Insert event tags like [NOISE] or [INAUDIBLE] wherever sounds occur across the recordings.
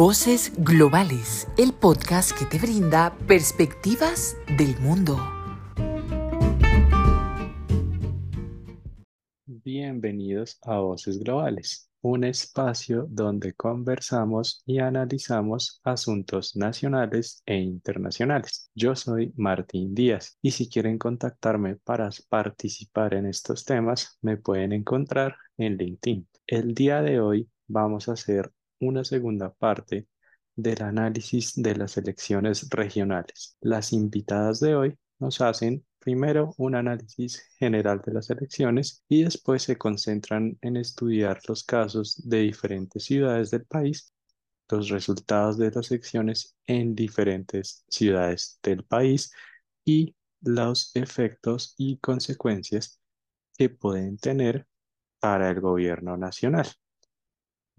Voces Globales, el podcast que te brinda perspectivas del mundo. Bienvenidos a Voces Globales, un espacio donde conversamos y analizamos asuntos nacionales e internacionales. Yo soy Martín Díaz y si quieren contactarme para participar en estos temas, me pueden encontrar en LinkedIn. El día de hoy vamos a hacer una segunda parte del análisis de las elecciones regionales. Las invitadas de hoy nos hacen primero un análisis general de las elecciones y después se concentran en estudiar los casos de diferentes ciudades del país, los resultados de las elecciones en diferentes ciudades del país y los efectos y consecuencias que pueden tener para el gobierno nacional.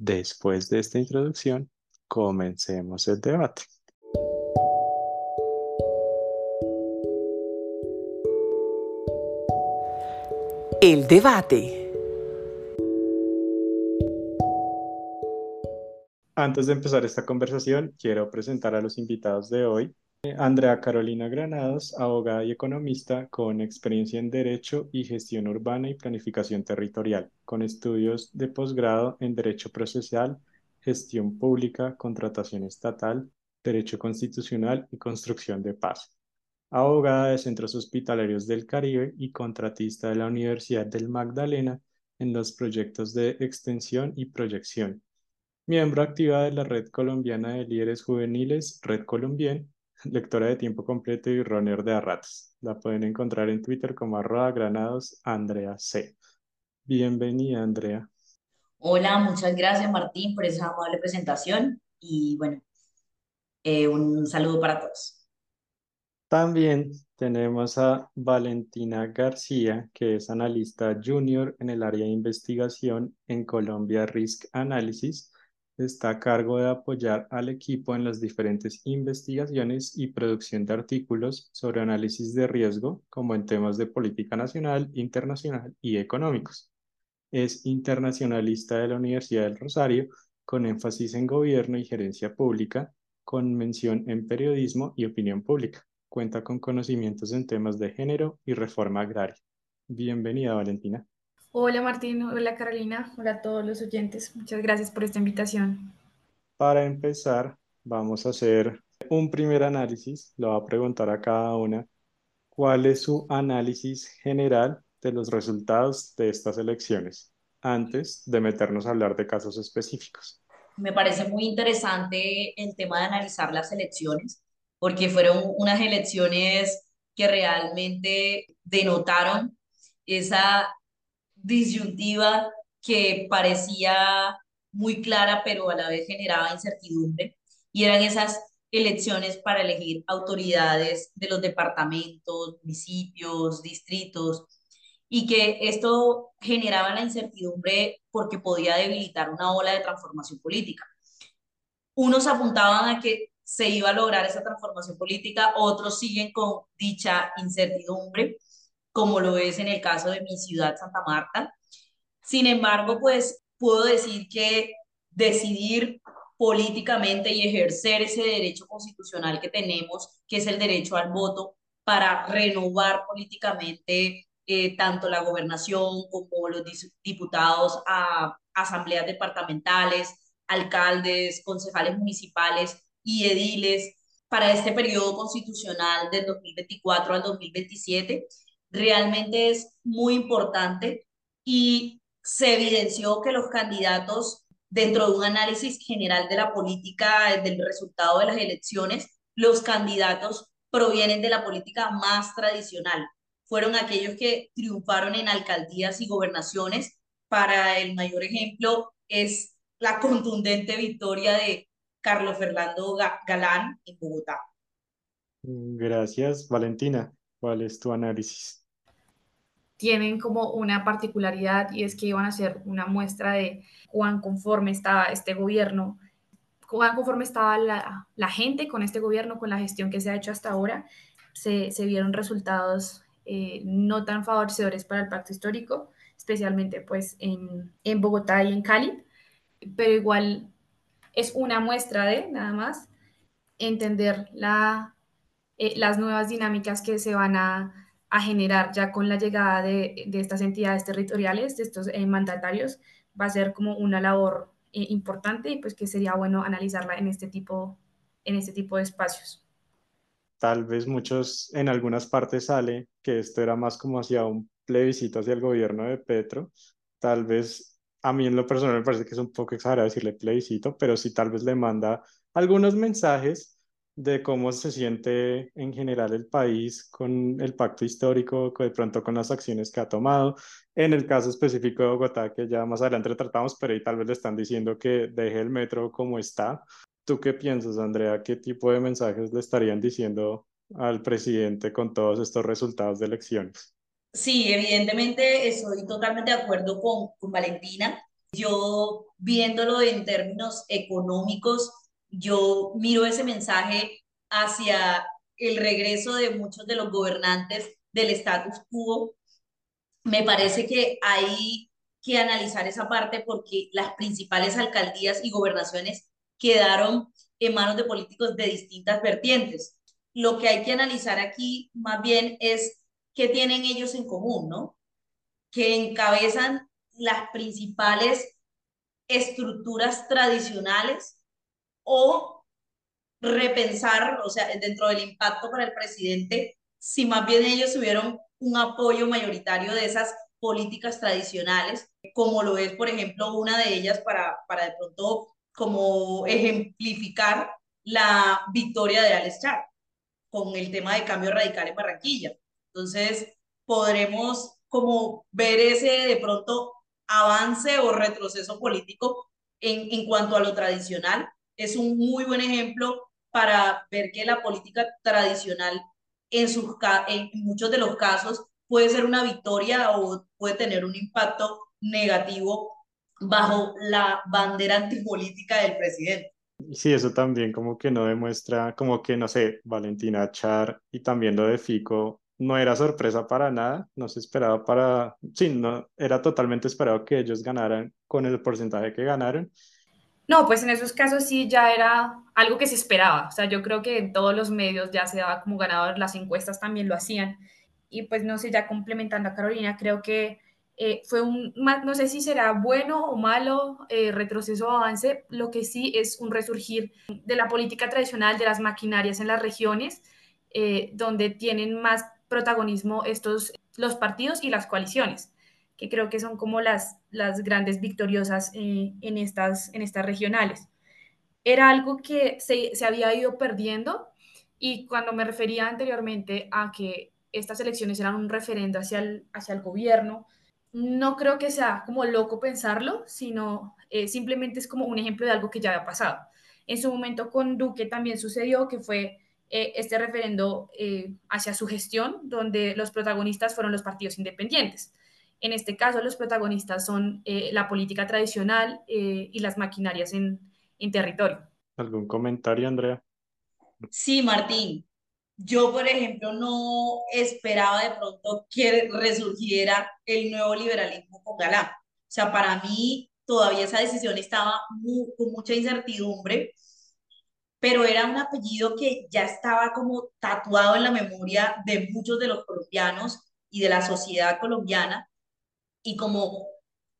Después de esta introducción, comencemos el debate. El debate. Antes de empezar esta conversación, quiero presentar a los invitados de hoy. Andrea Carolina Granados, abogada y economista con experiencia en Derecho y Gestión Urbana y Planificación Territorial, con estudios de posgrado en Derecho Procesal, Gestión Pública, Contratación Estatal, Derecho Constitucional y Construcción de Paz. Abogada de Centros Hospitalarios del Caribe y contratista de la Universidad del Magdalena en los proyectos de extensión y proyección. Miembro activa de la Red Colombiana de Líderes Juveniles, Red Colombien, lectora de tiempo completo y runner de a La pueden encontrar en Twitter como arroba granados Andrea C. Bienvenida, Andrea. Hola, muchas gracias, Martín, por esa amable presentación y bueno, eh, un saludo para todos. También tenemos a Valentina García, que es analista junior en el área de investigación en Colombia Risk Analysis está a cargo de apoyar al equipo en las diferentes investigaciones y producción de artículos sobre análisis de riesgo, como en temas de política nacional, internacional y económicos. Es internacionalista de la Universidad del Rosario, con énfasis en gobierno y gerencia pública, con mención en periodismo y opinión pública. Cuenta con conocimientos en temas de género y reforma agraria. Bienvenida, Valentina. Hola Martín, hola Carolina, hola a todos los oyentes. Muchas gracias por esta invitación. Para empezar, vamos a hacer un primer análisis. Le voy a preguntar a cada una cuál es su análisis general de los resultados de estas elecciones antes de meternos a hablar de casos específicos. Me parece muy interesante el tema de analizar las elecciones, porque fueron unas elecciones que realmente denotaron esa disyuntiva que parecía muy clara, pero a la vez generaba incertidumbre, y eran esas elecciones para elegir autoridades de los departamentos, municipios, distritos, y que esto generaba la incertidumbre porque podía debilitar una ola de transformación política. Unos apuntaban a que se iba a lograr esa transformación política, otros siguen con dicha incertidumbre como lo es en el caso de mi ciudad, Santa Marta. Sin embargo, pues puedo decir que decidir políticamente y ejercer ese derecho constitucional que tenemos, que es el derecho al voto, para renovar políticamente eh, tanto la gobernación como los diputados a asambleas departamentales, alcaldes, concejales municipales y ediles para este periodo constitucional del 2024 al 2027 realmente es muy importante y se evidenció que los candidatos, dentro de un análisis general de la política, del resultado de las elecciones, los candidatos provienen de la política más tradicional. Fueron aquellos que triunfaron en alcaldías y gobernaciones. Para el mayor ejemplo es la contundente victoria de Carlos Fernando Galán en Bogotá. Gracias, Valentina. ¿Cuál es tu análisis? Tienen como una particularidad y es que iban a ser una muestra de cuán conforme estaba este gobierno, cuán conforme estaba la, la gente con este gobierno, con la gestión que se ha hecho hasta ahora. Se, se vieron resultados eh, no tan favorecedores para el pacto histórico, especialmente pues en, en Bogotá y en Cali, pero igual es una muestra de, nada más, entender la, eh, las nuevas dinámicas que se van a, generar ya con la llegada de, estas entidades territoriales, de estos eh, mandatarios, va a ser como una labor eh, importante y pues que sería bueno analizarla en este tipo, en este tipo de espacios. Tal vez muchos, en algunas partes sale que esto era más como hacia un plebiscito hacia el gobierno de Petro. Tal vez a mí en lo personal me parece que es un poco exagerado decirle plebiscito, pero sí tal vez le manda algunos mensajes de cómo se siente en general el país con el pacto histórico, de pronto con las acciones que ha tomado. En el caso específico de Bogotá, que ya más adelante tratamos, pero ahí tal vez le están diciendo que deje el metro como está. ¿Tú qué piensas, Andrea? ¿Qué tipo de mensajes le estarían diciendo al presidente con todos estos resultados de elecciones? Sí, evidentemente estoy totalmente de acuerdo con, con Valentina. Yo viéndolo en términos económicos, yo miro ese mensaje hacia el regreso de muchos de los gobernantes del status quo. Me parece que hay que analizar esa parte porque las principales alcaldías y gobernaciones quedaron en manos de políticos de distintas vertientes. Lo que hay que analizar aquí más bien es qué tienen ellos en común, ¿no? Que encabezan las principales estructuras tradicionales o repensar, o sea, dentro del impacto para el presidente, si más bien ellos tuvieron un apoyo mayoritario de esas políticas tradicionales, como lo es, por ejemplo, una de ellas para, para de pronto como ejemplificar la victoria de Alex Char con el tema de cambio radical en Barranquilla. Entonces, podremos como ver ese de pronto avance o retroceso político en, en cuanto a lo tradicional, es un muy buen ejemplo para ver que la política tradicional en, sus, en muchos de los casos puede ser una victoria o puede tener un impacto negativo bajo la bandera antipolítica del presidente. Sí, eso también como que no demuestra, como que, no sé, Valentina Char y también lo de Fico no era sorpresa para nada, no se esperaba para, sí, no, era totalmente esperado que ellos ganaran con el porcentaje que ganaron no, pues en esos casos sí ya era algo que se esperaba. O sea, yo creo que en todos los medios ya se daba como ganador, las encuestas también lo hacían. Y pues no sé, ya complementando a Carolina, creo que eh, fue un, no sé si será bueno o malo, eh, retroceso o avance, lo que sí es un resurgir de la política tradicional de las maquinarias en las regiones, eh, donde tienen más protagonismo estos, los partidos y las coaliciones que creo que son como las, las grandes victoriosas eh, en, estas, en estas regionales. Era algo que se, se había ido perdiendo y cuando me refería anteriormente a que estas elecciones eran un referendo hacia el, hacia el gobierno, no creo que sea como loco pensarlo, sino eh, simplemente es como un ejemplo de algo que ya había pasado. En su momento con Duque también sucedió que fue eh, este referendo hacia su gestión, donde los protagonistas fueron los partidos independientes. En este caso, los protagonistas son eh, la política tradicional eh, y las maquinarias en, en territorio. ¿Algún comentario, Andrea? Sí, Martín. Yo, por ejemplo, no esperaba de pronto que resurgiera el nuevo liberalismo con Galán. O sea, para mí todavía esa decisión estaba con mucha incertidumbre, pero era un apellido que ya estaba como tatuado en la memoria de muchos de los colombianos y de la sociedad colombiana y como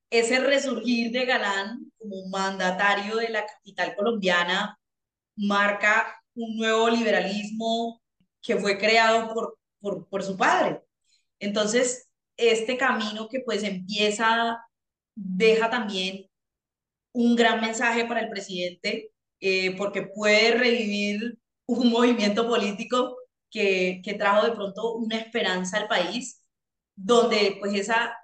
ese resurgir de Galán como mandatario de la capital colombiana marca un nuevo liberalismo que fue creado por, por, su padre. Entonces, este camino que pues empieza, deja también un gran mensaje para el presidente, eh, porque puede revivir un [LAUGHS] movimiento político que, que trajo de pronto una esperanza al país, donde pues esa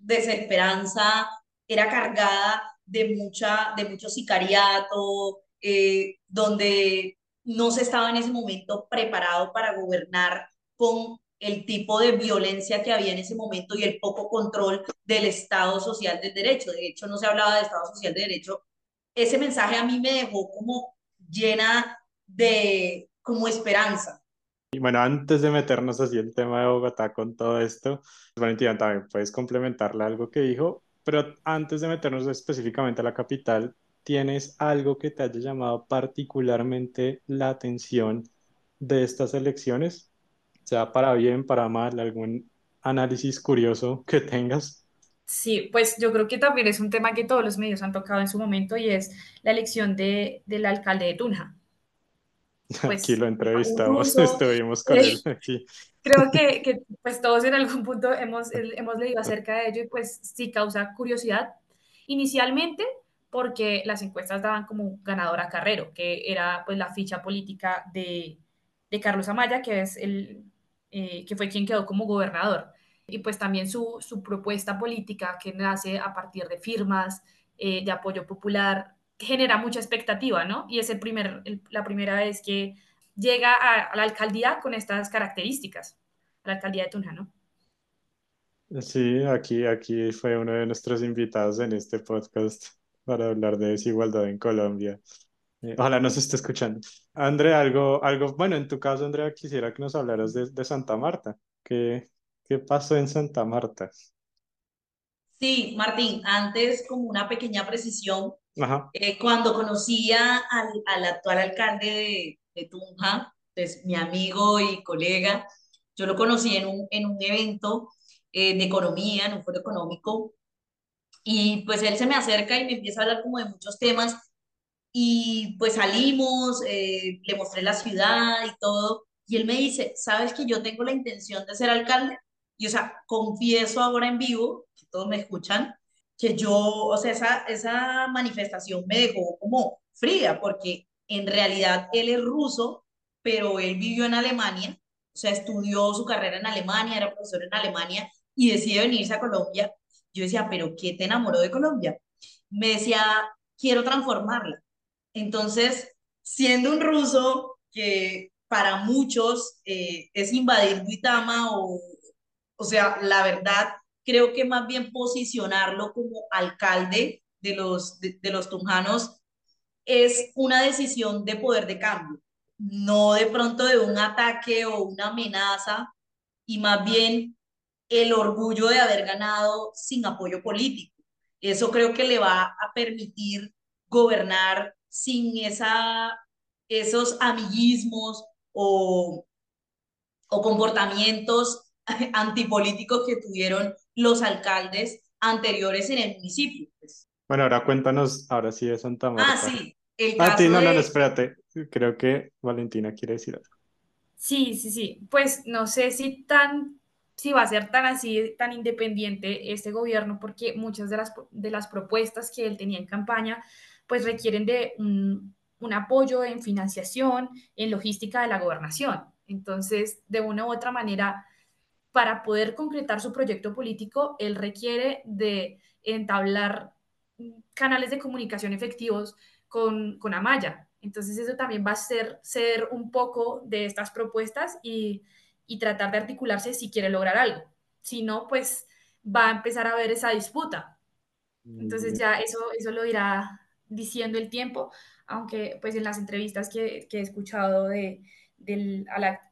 desesperanza era cargada de, mucha, de mucho sicariato, eh, donde no se estaba en ese momento preparado para gobernar con el tipo de violencia que había en ese momento y el poco control del Estado Social del Derecho. De hecho, no se hablaba de Estado Social de Derecho. Ese mensaje a mí me dejó como llena de como esperanza, y bueno, antes de meternos así el tema de Bogotá con todo esto, Valentina, también puedes complementarle algo que dijo, pero antes de meternos específicamente a la capital, ¿tienes algo que te haya llamado particularmente la atención de estas elecciones? Sea para bien, para mal, algún análisis curioso que tengas. Sí, pues yo creo que también es un tema que todos los medios han tocado en su momento y es la elección de, del alcalde de Tunja. [LAUGHS] Pues, aquí lo entrevistamos, [LAUGHS] estuvimos con él aquí. [LAUGHS] Creo que, que, pues todos en algún punto hemos, hemos leído acerca de ello y pues sí causa curiosidad. Inicialmente porque las encuestas daban como ganador a Carrero, que era pues la ficha política de, de Carlos Amaya, que es el eh, que fue quien quedó como gobernador y pues también su, su propuesta política que nace a partir de firmas, eh, de apoyo popular, genera mucha expectativa, ¿no? Y es el primer, la primera vez que llega a, la alcaldía con estas características, a la alcaldía de Tunja, ¿no? Sí, aquí, aquí fue uno de nuestros invitados en este podcast para hablar de desigualdad en Colombia. Eh, ojalá nos esté escuchando. Andrea, algo, algo, bueno, en tu caso, Andrea, quisiera que nos hablaras de, de Santa Marta. ¿Qué, ¿Qué pasó en Santa Marta? Sí, Martín, antes como una pequeña precisión, eh, cuando conocía al, al, actual alcalde de, de, Tunja, pues mi amigo y colega, yo lo conocí en un, en un evento eh, de economía, en un foro económico, y pues él se me acerca y me empieza a hablar como de muchos temas, y pues salimos, eh, le mostré la ciudad y todo, y él me dice, ¿sabes que yo tengo la intención de ser alcalde? Y, o sea, confieso ahora en vivo, que todos me escuchan, que yo, o sea, esa, esa manifestación me dejó como fría, porque en realidad él es ruso, pero él vivió en Alemania, o sea, estudió su carrera en Alemania, era profesor en Alemania y decide venirse a Colombia. Yo decía, pero ¿qué te enamoró de Colombia? Me decía, quiero transformarla. Entonces, siendo un ruso que para muchos eh, es invadir Duitama o o sea, la verdad, creo que más bien posicionarlo como alcalde de los, de, los tunjanos es una decisión de poder de cambio, no de pronto de un ataque o una amenaza, y más bien el orgullo de haber ganado sin apoyo político. Eso creo que le va a permitir gobernar sin esa, esos amiguismos o, o comportamientos [LAUGHS] antipolíticos que tuvieron los alcaldes anteriores en el municipio. Pues. Bueno, ahora cuéntanos, ahora sí de Santa Marta. Ah, sí. El ah, caso no, no, no, espérate. Creo que Valentina quiere decir algo. Sí, sí, sí. Pues no sé si tan, si va a ser tan así, tan independiente este gobierno, porque muchas de las, de las propuestas que él tenía en campaña, pues requieren de un, un apoyo en financiación, en logística de la gobernación. Entonces, de una u otra manera, para poder concretar su proyecto político, él requiere de entablar canales de comunicación efectivos con, con Amaya. Entonces eso también va a ser, ser un poco de estas propuestas y, y tratar de articularse si quiere lograr algo. Si no, pues va a empezar a haber esa disputa. Entonces ya eso, eso lo irá diciendo el tiempo, aunque pues en las entrevistas que, que he escuchado de, del,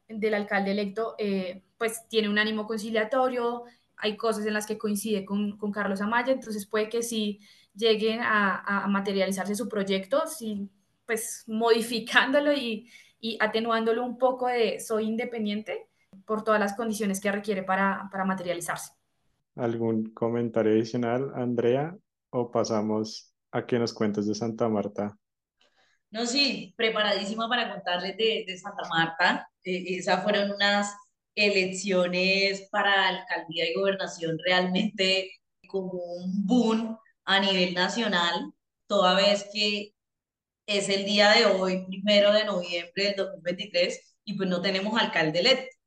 del alcalde electo, eh, pues tiene un ánimo conciliatorio, hay cosas en las que coincide con, con Carlos Amaya, entonces puede que si lleguen a, a, materializarse su proyecto, si, pues [LAUGHS] modificándolo y, y, atenuándolo un poco de soy independiente por todas las condiciones que requiere para, para materializarse. ¿Algún comentario adicional, Andrea? ¿O pasamos a que nos cuentes de Santa Marta? No, sí, preparadísima para contarles de, de Santa Marta. Eh, esas fueron unas elecciones para alcaldía y gobernación realmente como un boom a nivel nacional, toda vez que es el día de hoy, primero de noviembre del 2023, y pues no tenemos alcalde electo.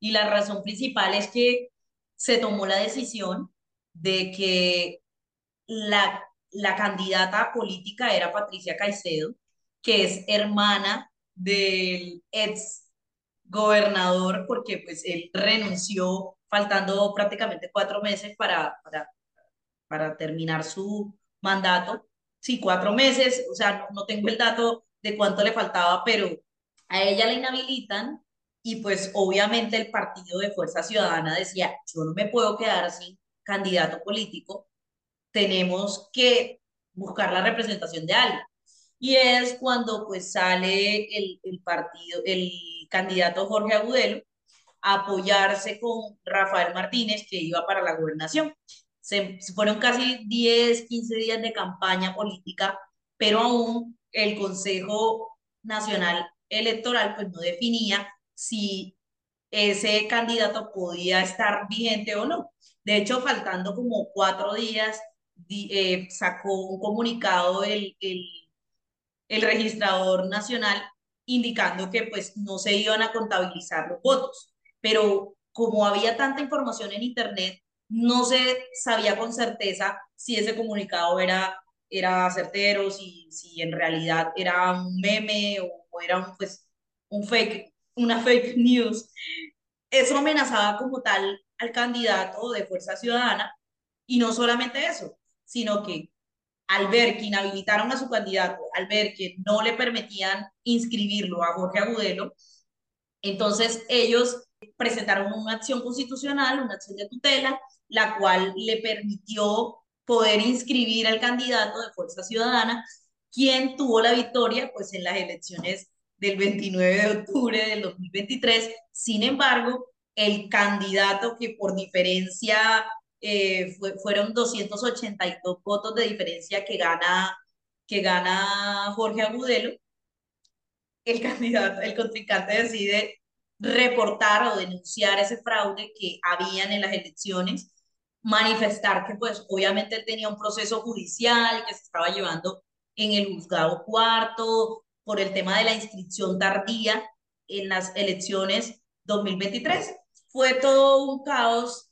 Y la razón principal es que se tomó la decisión de que la, la candidata política era Patricia Caicedo, que es hermana del ex gobernador, porque pues él renunció faltando prácticamente cuatro meses para, para, para terminar su mandato. Sí, cuatro meses, o sea, no, no tengo el dato de cuánto le faltaba, pero a ella la inhabilitan y pues obviamente el partido de Fuerza Ciudadana decía, yo no me puedo quedar sin candidato político, tenemos que buscar la representación de alguien. Y es cuando pues sale el, el partido, el candidato Jorge Agudelo a apoyarse con Rafael Martínez, que iba para la gobernación. Se, fueron casi 10, 15 días de campaña política, pero aún el Consejo Nacional Electoral pues no definía si ese candidato podía estar vigente o no. De hecho, faltando como cuatro días, eh, sacó un comunicado el, el, el registrador nacional indicando que pues no se iban a contabilizar los votos. Pero como había tanta información en Internet, no se sabía con certeza si ese comunicado era, era certero, si, si en realidad era un meme o, era un, pues, un fake, una fake [LAUGHS] news. Eso amenazaba como tal al candidato de Fuerza Ciudadana y no solamente eso, sino que al ver que inhabilitaron a su candidato, al ver que no le permitían inscribirlo a Jorge Agudelo, entonces ellos presentaron una acción constitucional, una acción de tutela, la cual le permitió poder inscribir al candidato de Fuerza Ciudadana, quien tuvo la victoria pues en las elecciones del 29 de octubre del 2023. Sin embargo, el candidato que por diferencia eh, fueron 282 votos de diferencia que gana, que gana Jorge Agudelo, el [LAUGHS] candidato, el contrincante decide reportar o denunciar ese fraude que habían en las elecciones, manifestar que pues obviamente él tenía un proceso judicial que se estaba llevando en el juzgado cuarto por el tema de la inscripción tardía en las elecciones 2023. Fue todo un caos.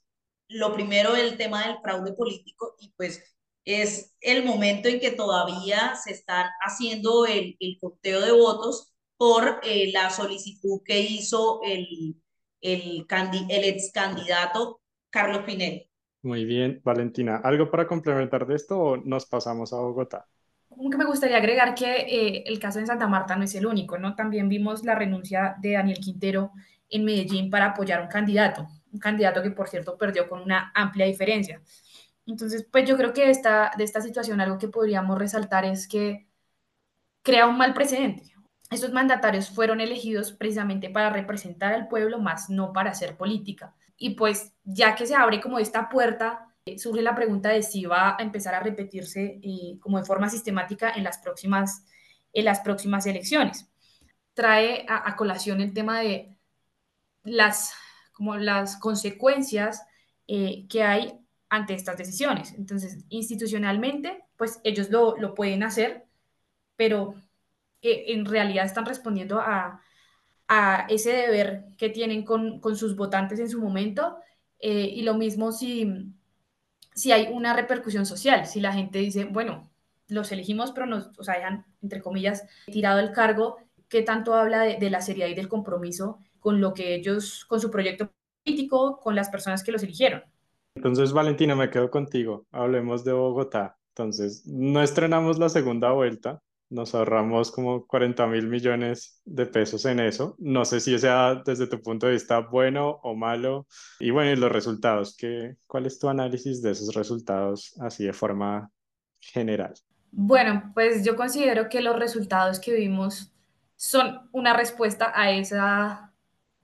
Lo primero, el tema del fraude político y pues es el momento en que todavía se están haciendo el, el conteo de votos por eh, la solicitud que hizo el, el, el ex candidato Carlos Pinel. Muy bien, Valentina. ¿Algo para complementar de esto o nos pasamos a Bogotá? Como que me gustaría agregar que eh, el caso en Santa Marta no es el único, ¿no? También vimos la renuncia de Daniel Quintero en Medellín para apoyar a un candidato, un candidato que por cierto perdió con una amplia diferencia. Entonces, pues yo creo que esta, de esta situación algo que podríamos resaltar es que crea un mal precedente. Estos mandatarios fueron elegidos precisamente para representar al pueblo, más no para hacer política. Y pues ya que se abre como esta puerta, eh, surge la pregunta de si va a empezar a repetirse eh, como de forma sistemática en las próximas, en las próximas elecciones. Trae a, colación el tema de las, como las consecuencias eh, que hay ante estas decisiones. Entonces, institucionalmente, pues ellos lo, lo pueden hacer, pero en realidad están respondiendo a, ese deber que tienen con, sus votantes en su momento. Eh, y lo mismo si, si hay una repercusión social, si la gente dice, bueno, los elegimos, pero nos, o sea, dejan, entre comillas, tirado el cargo, ¿qué tanto habla de, de la seriedad y del compromiso con lo que ellos, con su proyecto político, con las personas que los eligieron? Entonces, Valentina, me quedo contigo. Hablemos de Bogotá. Entonces, no estrenamos la segunda vuelta, nos ahorramos como 40 mil millones de pesos en eso. No sé si sea desde tu punto de vista bueno o malo. Y bueno, y los resultados, ¿qué, ¿cuál es tu análisis de esos resultados así de forma general? Bueno, pues yo considero que los resultados que vimos son una respuesta a esa,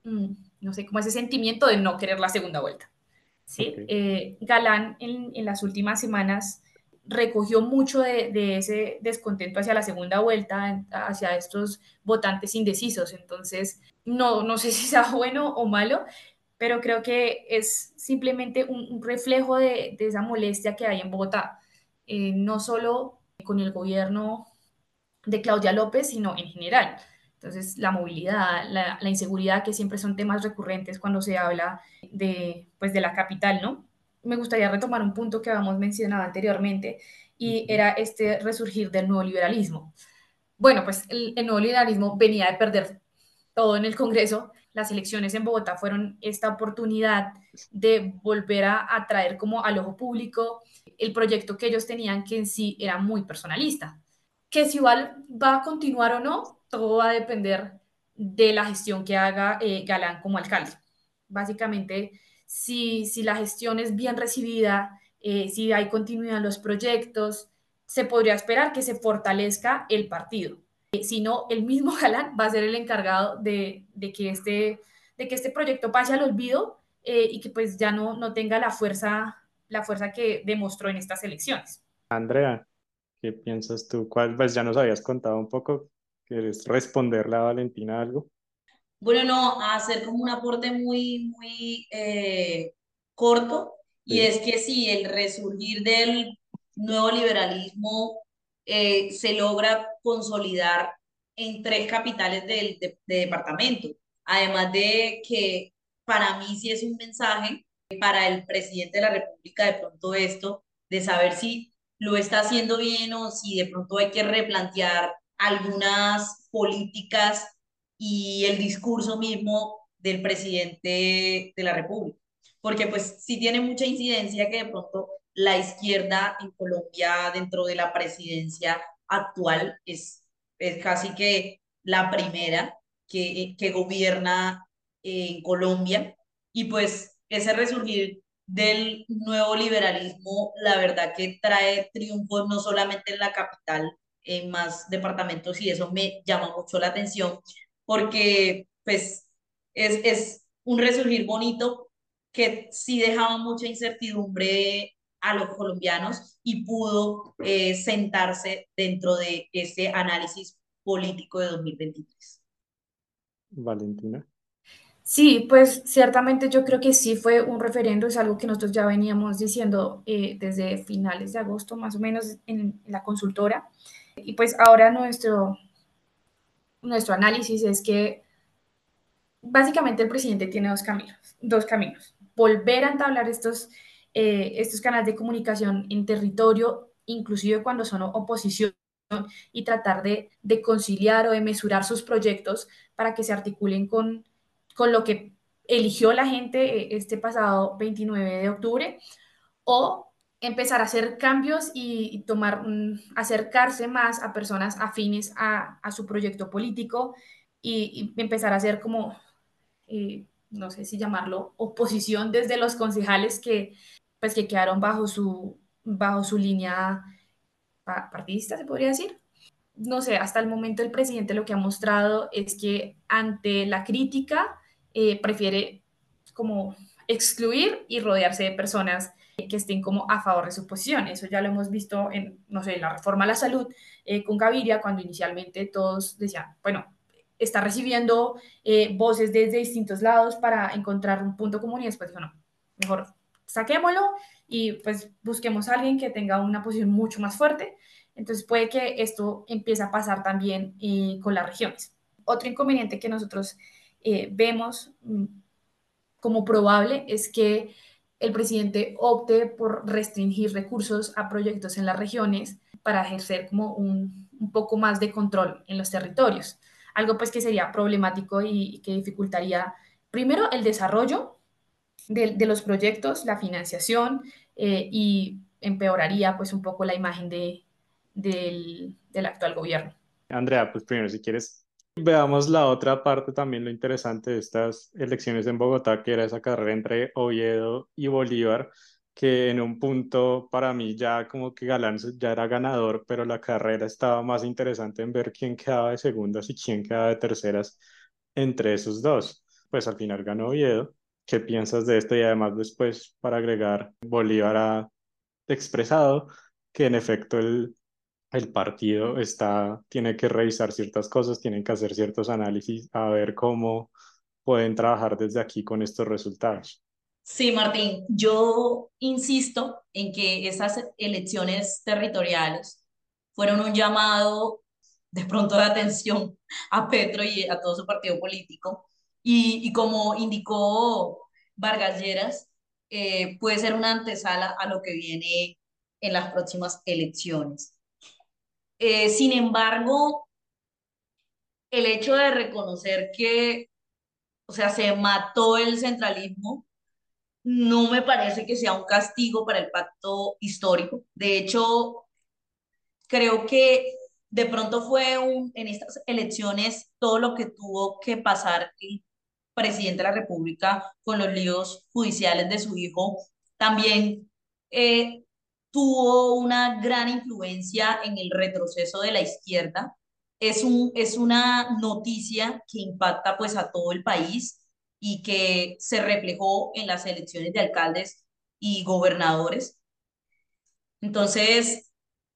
no sé, como ese sentimiento de no querer la segunda vuelta. ¿sí? Eh, Galán en, en las últimas semanas recogió mucho de, ese descontento hacia la segunda vuelta, hacia estos votantes indecisos. Entonces, no, no sé [LAUGHS] si sea bueno o malo, pero creo que es simplemente un, reflejo de, esa molestia que hay en Bogotá, eh, no solo con el gobierno de Claudia López, sino en general. Entonces, la movilidad, la, la, inseguridad, que siempre son temas recurrentes cuando se habla de, pues, de la capital, ¿no? me gustaría retomar un punto que habíamos mencionado anteriormente y era este resurgir del nuevo liberalismo. Bueno, pues el, nuevo liberalismo venía de perder todo en el Congreso. Las elecciones en Bogotá fueron esta oportunidad de volver a atraer como al ojo público el proyecto que ellos tenían, que en sí era muy personalista. Que si igual va a continuar o no, todo va a depender de la gestión que haga eh, Galán como alcalde. Básicamente, si, la gestión es bien recibida, eh, si hay continuidad en los proyectos, se podría esperar que se fortalezca el partido. Si no, el mismo [LAUGHS] Galán va a ser el encargado de, que, este, de que este proyecto pase al olvido eh, y que pues ya no, no tenga la fuerza, la fuerza que demostró en estas elecciones. Andrea, ¿qué piensas tú? ¿Cuál, pues ya nos habías contado un poco, ¿quieres responderle a Valentina algo? Bueno, no, hacer como un aporte muy, muy eh, corto, y es que sí, el resurgir del nuevo liberalismo eh, se logra consolidar en tres capitales del de, departamento. Además de que para mí sí es un mensaje para el presidente de la República de pronto esto, de saber si lo está haciendo bien o si de pronto hay que replantear algunas políticas y el discurso mismo del presidente de la República. Porque pues sí tiene mucha incidencia que de pronto la izquierda en Colombia dentro de la presidencia actual es, es casi que la primera que, que gobierna en Colombia y pues ese resurgir del nuevo liberalismo, la verdad que trae triunfos no solamente en la capital, en más departamentos y eso me llama mucho la atención porque pues es, es un resurgir bonito que sí dejaba mucha incertidumbre a los colombianos y pudo eh, sentarse dentro de ese análisis político de 2023. Valentina. Sí, pues ciertamente yo creo que sí fue un referendo, es algo que nosotros ya veníamos diciendo eh, desde finales de agosto más o menos en la consultora. Y pues ahora nuestro, nuestro análisis es que básicamente el presidente tiene dos caminos, dos caminos. Volver a entablar estos eh, estos canales de comunicación en territorio, inclusive cuando son oposición, y tratar de, conciliar o de mesurar sus proyectos para que se articulen con, con lo que eligió la gente eh, este pasado 29 de octubre, o empezar a hacer cambios y, tomar, acercarse más a personas afines a, su proyecto político y, empezar a hacer como, eh, no sé si llamarlo, oposición desde los concejales que, pues que quedaron bajo su, bajo su línea partidista, se podría decir. No sé, hasta el momento el presidente lo que ha mostrado es que ante la crítica eh, prefiere como excluir y rodearse de personas que estén como a favor de su posición. Eso ya lo hemos visto en, no sé, la reforma a la salud eh, con Gaviria, cuando inicialmente todos decían, bueno, está recibiendo eh, voces desde distintos lados para encontrar un punto común y después dijo, no, mejor saquémoslo y pues busquemos a alguien que tenga una posición mucho más fuerte. Entonces puede que esto empiece a pasar también con las regiones. Otro inconveniente que nosotros eh, vemos mm, como probable es que el presidente opte por restringir recursos a proyectos en las regiones para ejercer como un, un poco más de control en los territorios. Algo pues que sería problemático y que dificultaría primero el desarrollo de, los proyectos, la financiación eh, y empeoraría pues un poco la imagen de, del, del actual gobierno. Andrea, pues primero si quieres Veamos la otra parte también, lo interesante de estas elecciones en Bogotá, que era esa carrera entre Oviedo y Bolívar, que en un punto para mí ya como que Galán ya era ganador, pero la carrera estaba más interesante en ver quién quedaba de segundas y quién quedaba de terceras entre esos dos. Pues al final ganó Oviedo, ¿Qué piensas de esto? Y además después, para agregar, Bolívar ha expresado que en efecto el, el partido está, tiene que revisar ciertas cosas, tienen que hacer ciertos análisis a ver cómo pueden trabajar desde aquí con estos resultados. Sí, Martín, yo insisto en que esas elecciones territoriales fueron un llamado de pronto de atención a Petro y a todo su partido político y, como indicó Vargas Lleras, eh, puede ser una antesala a lo que viene en las próximas elecciones. Eh, sin embargo, el hecho de reconocer que, o sea, se mató el centralismo, no me parece que sea un castigo para el pacto histórico. De hecho, creo que de pronto fue un, en estas elecciones todo lo que tuvo que pasar presidente de la República con los líos judiciales de su hijo, también eh, tuvo una gran influencia en el retroceso de la izquierda. Es, un, es una noticia que impacta pues a todo el país y que se reflejó en las elecciones de alcaldes y gobernadores. Entonces,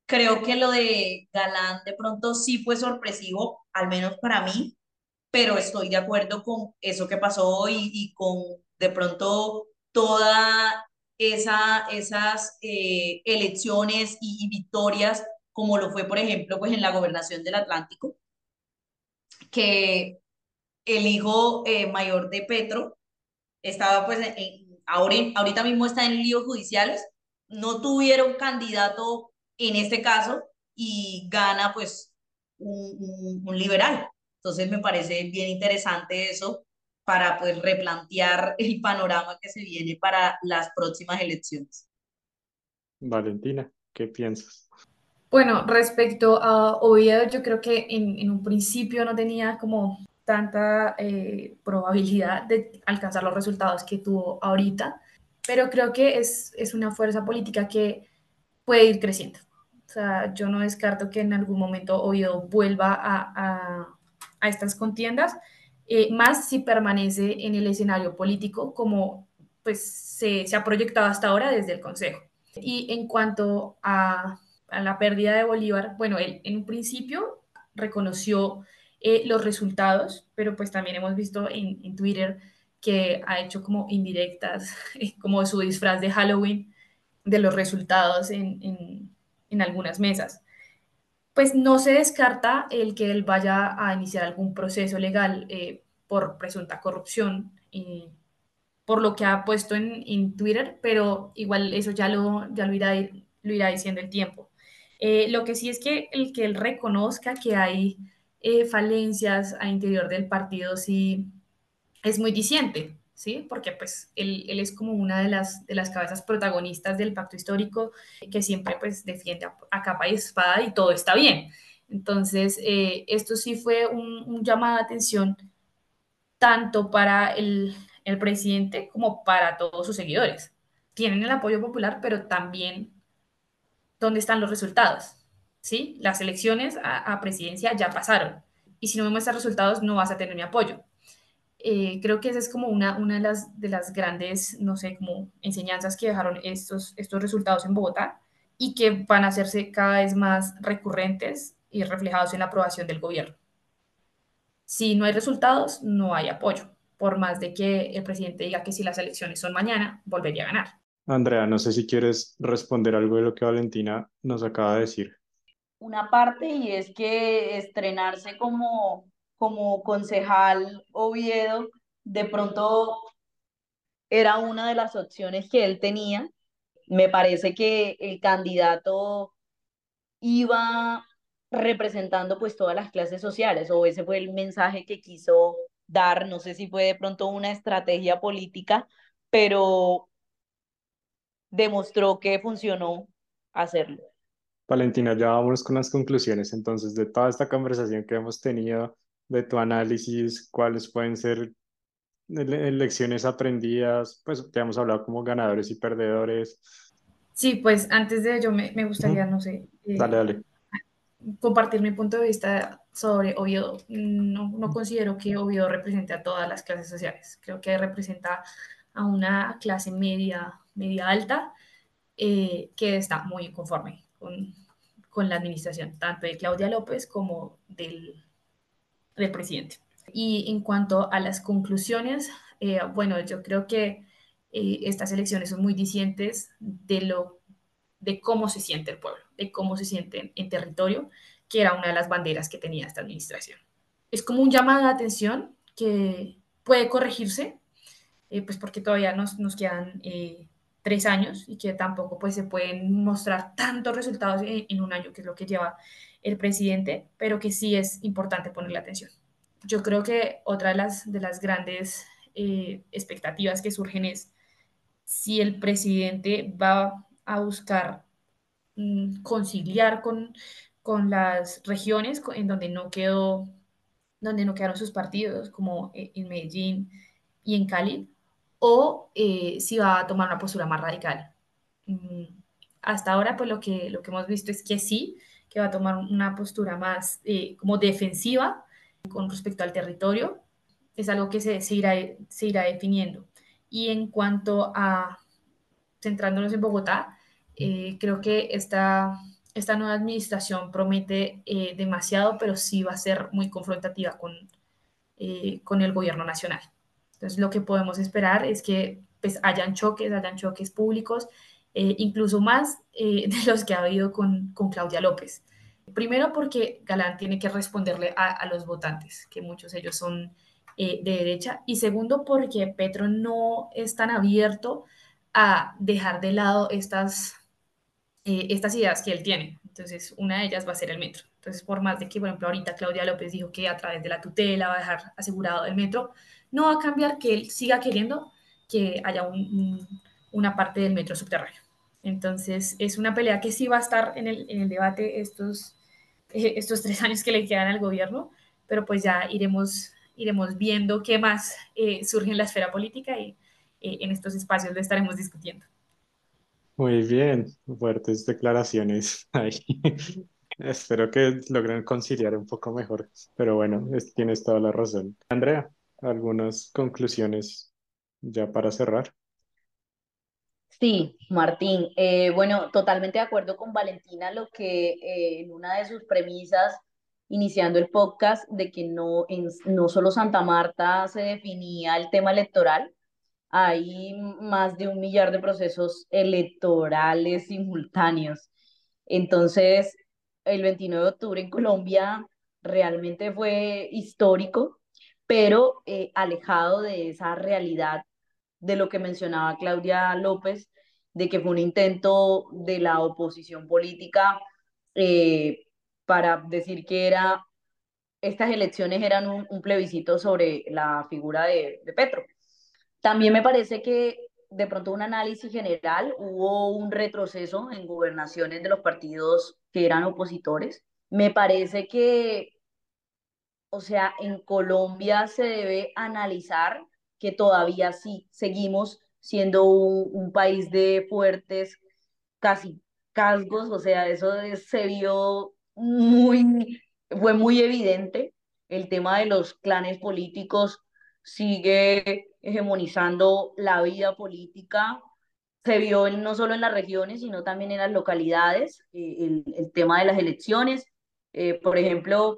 creo que lo de Galán de pronto sí fue sorpresivo, al menos para mí, pero estoy de acuerdo con eso que pasó y, y con de pronto toda esa, esas eh, elecciones y, victorias, como lo fue, por ejemplo, pues en la gobernación del Atlántico, que el hijo eh, mayor de Petro estaba pues en, ahora, ahorita mismo está en líos judiciales, no tuvieron candidato en este caso y gana pues un, un liberal. Entonces me parece bien interesante eso para pues, replantear el panorama que se viene para las próximas elecciones. Valentina, ¿qué piensas? Bueno, respecto a Oviedo, yo creo que en, en un principio no tenía como tanta eh, probabilidad de alcanzar los resultados que tuvo ahorita, pero creo que es, es una fuerza política que puede ir creciendo. O sea, yo no descarto que en algún momento Oviedo vuelva a, a, a estas contiendas eh, más si permanece en el escenario político como pues, se, se, ha proyectado hasta ahora desde el Consejo. Y en cuanto a, a la pérdida de Bolívar, bueno, él en un principio reconoció eh, los resultados, pero pues también hemos visto en, en Twitter que ha hecho como indirectas, [LAUGHS] como su disfraz de Halloween de los resultados en, en, en algunas mesas pues no se descarta el que él vaya a iniciar algún proceso legal eh, por presunta corrupción, eh, por lo que ha puesto en, Twitter, pero igual eso ya lo, ya lo, irá, lo irá diciendo el tiempo. Eh, lo que sí es que el que él reconozca que hay falencias al interior del partido sí es muy diciente, ¿sí? Porque pues él, él, es como una de las, de las cabezas protagonistas del pacto histórico que siempre pues defiende a, a capa y espada y todo está bien. Entonces, eh, esto sí fue un, un, llamado de atención tanto para el, el presidente como para todos sus seguidores. Tienen el apoyo popular, pero también dónde están los resultados. ¿Sí? Las elecciones a, a presidencia ya pasaron. Y si no me muestras resultados, no vas a tener mi apoyo. Eh, creo que esa es como una, una de, las, de las grandes, no sé, como enseñanzas que dejaron estos, estos resultados en Bogotá y que van a hacerse cada vez más recurrentes y reflejados en la aprobación del gobierno. Si no hay resultados, no hay apoyo, por más de que el presidente diga que si las elecciones son mañana, volvería a ganar. Andrea, no sé si quieres responder algo de lo que Valentina nos acaba de decir. Una parte y es que estrenarse como como concejal Oviedo, de pronto era una de las opciones que él tenía. Me parece que el candidato iba representando pues todas las clases sociales o ese fue el mensaje que quiso dar, no sé si fue de pronto una estrategia política, pero demostró que funcionó hacerlo. Valentina, ya vámonos con las conclusiones entonces de toda esta conversación que hemos tenido de tu análisis, cuáles pueden ser lecciones aprendidas, pues ya hemos hablado como ganadores y perdedores. Sí, pues antes de ello me, me gustaría, no sé, eh, dale, dale. compartir mi punto de vista sobre Oviedo. No, no considero que Oviedo represente a todas las clases sociales, creo que representa a una clase media, media alta, eh, que está muy inconforme con, con la administración, tanto de Claudia López como del del presidente. Y en cuanto a las conclusiones, eh, bueno, yo creo que eh, estas elecciones son muy discientes de, lo, de cómo se siente el pueblo, de cómo se siente en, territorio, que era una de las banderas que tenía esta administración. Es como un llamado de atención que puede corregirse, eh, pues porque todavía nos, nos quedan eh, tres años y que tampoco pues se pueden mostrar tantos resultados en, en un año, que es lo que lleva el presidente, pero que sí es importante ponerle atención. Yo creo que otra de las, de las grandes eh, expectativas que surgen es si el presidente va a buscar mm, conciliar con, con las regiones en donde no quedó donde no quedaron sus partidos, como e, en Medellín y en Cali, o eh, si va a tomar una postura más radical. Mm, hasta ahora, pues lo que, lo que hemos visto es que sí, que va a tomar una postura más eh, como defensiva con respecto al territorio. Es algo que se, se, irá, se irá definiendo. Y en cuanto a, centrándonos en Bogotá, eh, creo que esta, esta nueva administración promete eh, demasiado, pero sí va a ser muy confrontativa con, con el gobierno nacional. Entonces, lo que podemos esperar es que pues, hayan choques, hayan choques públicos, eh, incluso más eh, [LAUGHS] de los que ha habido con, Claudia López. Primero porque Galán tiene que responderle a, los votantes, que muchos de ellos son eh, de derecha, y segundo porque Petro no es tan abierto a dejar de lado estas, ideas que él tiene. Entonces, una de ellas va a ser el metro. Entonces, por más de que, por ejemplo, ahorita Claudia López dijo que a través de la tutela va a dejar asegurado el metro, no va a cambiar que él siga queriendo que haya un, una parte del metro subterráneo. Entonces, es una pelea que sí va a estar en el, en el debate estos, eh, estos tres años que le quedan al gobierno, pero pues ya iremos, iremos viendo qué más eh, surge en la esfera política y eh, en estos espacios lo estaremos discutiendo. Muy bien, fuertes declaraciones ahí. [LAUGHS] Espero que logren conciliar un poco mejor, pero bueno, tienes toda la razón. Andrea, algunas conclusiones ya para cerrar. Sí, Martín. Eh, bueno, totalmente de acuerdo con Valentina, lo que eh, en una de sus premisas, iniciando el podcast, de que no, en, no solo Santa Marta se definía el tema electoral, hay más de un millar de procesos electorales simultáneos. Entonces, el 29 de octubre en Colombia realmente fue histórico, pero eh, alejado de esa realidad de lo que mencionaba Claudia López, de que fue un intento de la oposición política eh, para decir que era, estas elecciones eran un, plebiscito sobre la figura de, de Petro. También me parece que de pronto un análisis general, hubo un retroceso en gobernaciones de los partidos que eran opositores. Me parece que, o sea, en Colombia se debe analizar que todavía sí seguimos siendo un, país de fuertes casi casgos, o sea, eso se vio muy, fue muy evidente. El tema de los clanes políticos sigue hegemonizando la vida política. Se vio no solo en las regiones, sino también en las localidades, eh, el, tema de las elecciones. Eh, por ejemplo,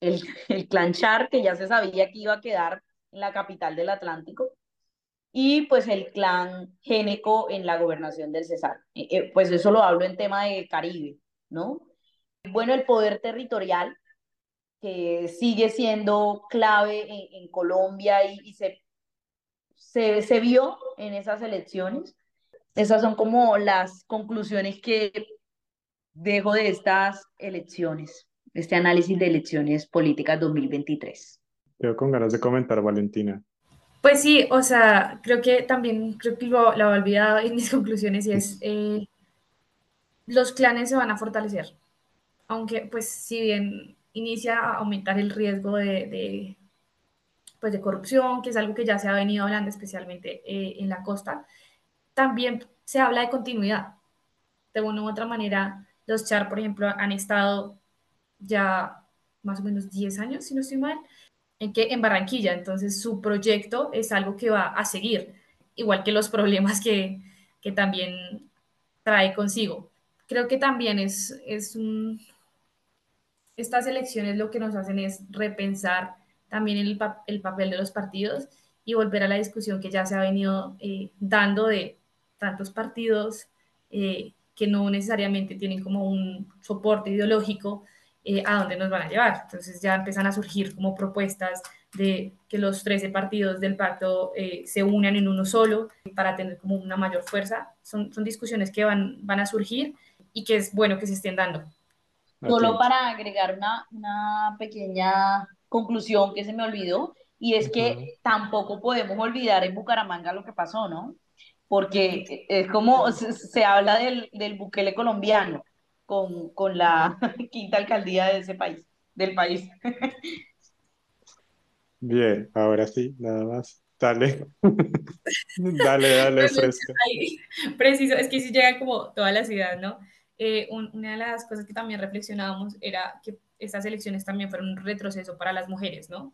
el, el clan Char, que ya se sabía que iba a quedar en la capital del Atlántico, y pues el clan Géneco en la gobernación del Cesar. Eh, eh, pues eso lo hablo en tema de Caribe, ¿no? Bueno, el poder territorial, que sigue siendo clave en, Colombia y, se, se, se vio en esas elecciones. Esas son como las conclusiones que dejo de estas elecciones, este análisis de elecciones políticas 2023. Quedo con ganas de comentar, Valentina. Pues sí, o sea, creo que también, creo que lo, he olvidado en mis [LAUGHS] conclusiones y es, eh, los clanes se van a fortalecer, aunque pues si bien inicia a aumentar el riesgo de, pues, de corrupción, que es algo que ya se ha venido hablando especialmente eh, en la costa, también se habla de continuidad. De una u otra manera, los Char, por ejemplo, han estado ya más o menos 10 años, si no estoy mal, en, Barranquilla. Entonces, su proyecto es algo que va a seguir, igual que los [LAUGHS] problemas que, que también trae consigo. Creo que también es, es un... Estas elecciones lo que nos hacen es repensar también el, el papel de los partidos y volver a la discusión que ya se ha venido eh, dando de tantos partidos eh, que no necesariamente tienen como un soporte ideológico, eh, a dónde nos van a llevar. Entonces ya empiezan a surgir como propuestas de que los 13 partidos del pacto eh, se unan en uno solo para tener como una mayor fuerza. Son, son discusiones que van, van a surgir y que es bueno que se estén dando. Solo para agregar una, una pequeña conclusión que se me olvidó, y es que tampoco podemos olvidar en Bucaramanga lo que pasó, ¿no? Porque es como se, se habla del, del Bukele colombiano, con, con la [LAUGHS] quinta alcaldía de ese país, del país. Bien, ahora sí, nada más Dale, [LAUGHS] dale, dale, fresca. preciso, es que si llega como toda la ciudad, ¿no? Eh, una de las cosas que también reflexionábamos era que estas elecciones también fueron un retroceso para las mujeres, ¿no?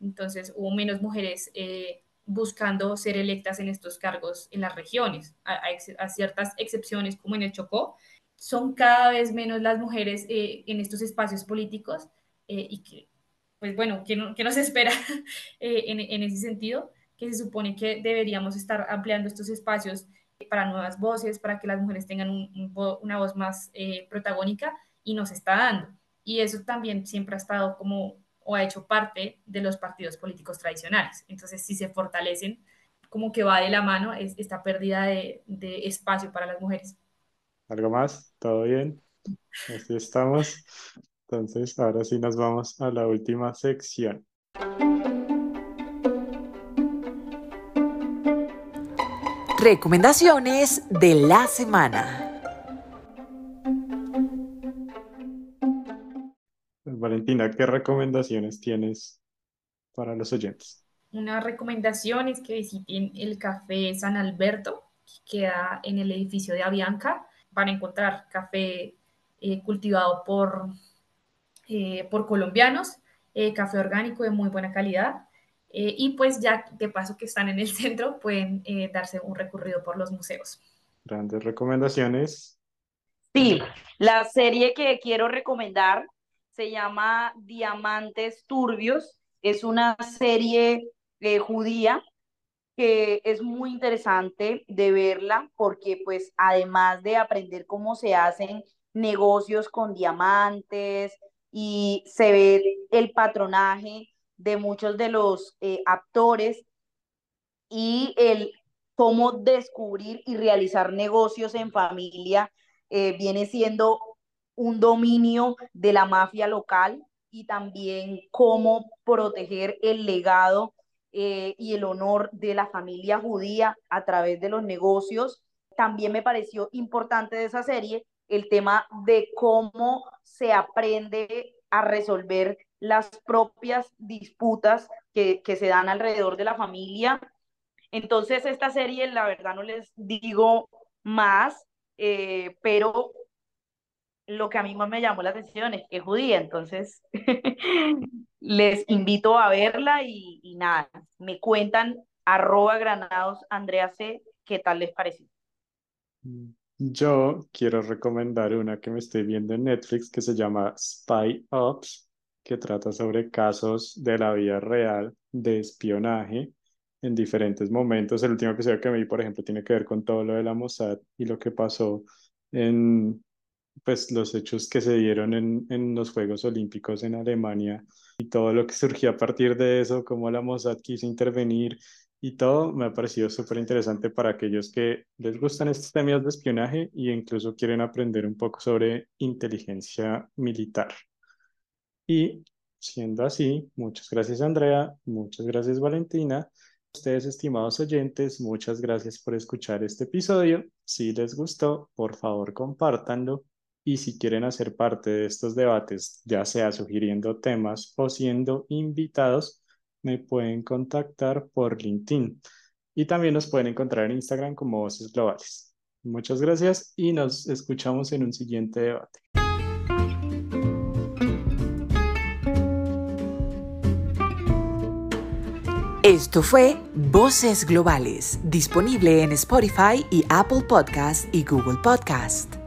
Entonces hubo menos mujeres eh, buscando ser electas en estos cargos en las regiones, a, ciertas excepciones como en el Chocó, son cada vez menos las mujeres eh, en estos espacios políticos y que, pues bueno, ¿qué, no, nos espera [LAUGHS] en, en ese sentido? Que se supone que deberíamos estar ampliando estos espacios para nuevas voces, para que las mujeres tengan una voz más eh, protagónica y nos está dando. Y eso también siempre ha estado como o ha hecho parte de los partidos políticos tradicionales. Entonces, si se fortalecen, como que va de la mano es, esta pérdida de espacio para las mujeres. ¿Algo más? ¿Todo bien? Así estamos. Entonces, ahora sí nos vamos a la última sección. Recomendaciones de la semana. Valentina, ¿qué recomendaciones tienes para los oyentes? Una recomendación es que visiten el Café San Alberto, que queda en el edificio de Avianca, para encontrar café eh, cultivado por, eh, por colombianos, eh, café orgánico de muy buena calidad eh, y pues ya de paso que están en el [LAUGHS] centro, pueden eh, darse un recorrido por los museos. Grandes recomendaciones. Sí, la serie que quiero recomendar se llama Diamantes Turbios. Es una serie eh, judía que es muy interesante de verla porque pues además de aprender cómo se hacen negocios con diamantes y se ve el patronaje de muchos de los eh, actores y el cómo descubrir y realizar negocios en familia eh, viene siendo un dominio de la mafia local y también cómo proteger el legado eh, y el honor de la familia judía a través de los negocios. También me pareció importante de esa serie el tema de cómo se aprende a resolver las propias disputas que, se dan alrededor de la familia. Entonces, esta serie, la verdad, no les digo más, eh, pero lo que a mí más me llamó la atención es que es judía, entonces [LAUGHS] les invito a verla y, y, nada, me cuentan arroba granados Andrea C, ¿qué tal les pareció? Yo quiero recomendar una que me estoy viendo en Netflix que se llama Spy Ops que trata sobre casos de la vida real de espionaje en diferentes momentos. El último episodio que me vi, por ejemplo, tiene que ver con todo lo de la Mossad y lo que pasó en pues, los hechos que se dieron en, en los Juegos Olímpicos en Alemania y todo lo que surgió a partir de eso, cómo la Mossad quiso intervenir y todo me ha parecido súper interesante para aquellos que les gustan estos temas de espionaje e incluso quieren aprender un poco sobre inteligencia militar. Y siendo así, muchas gracias Andrea, muchas gracias Valentina. Ustedes, estimados oyentes, muchas gracias por escuchar este episodio. Si les gustó, por favor, compártanlo. Y si quieren hacer parte de estos debates, ya sea sugiriendo temas o siendo invitados, me pueden contactar por LinkedIn. Y también nos pueden encontrar en Instagram como Voces Globales. Muchas gracias y nos escuchamos en un siguiente debate. Esto fue Voces Globales, disponible en Spotify y Apple Podcast y Google Podcast.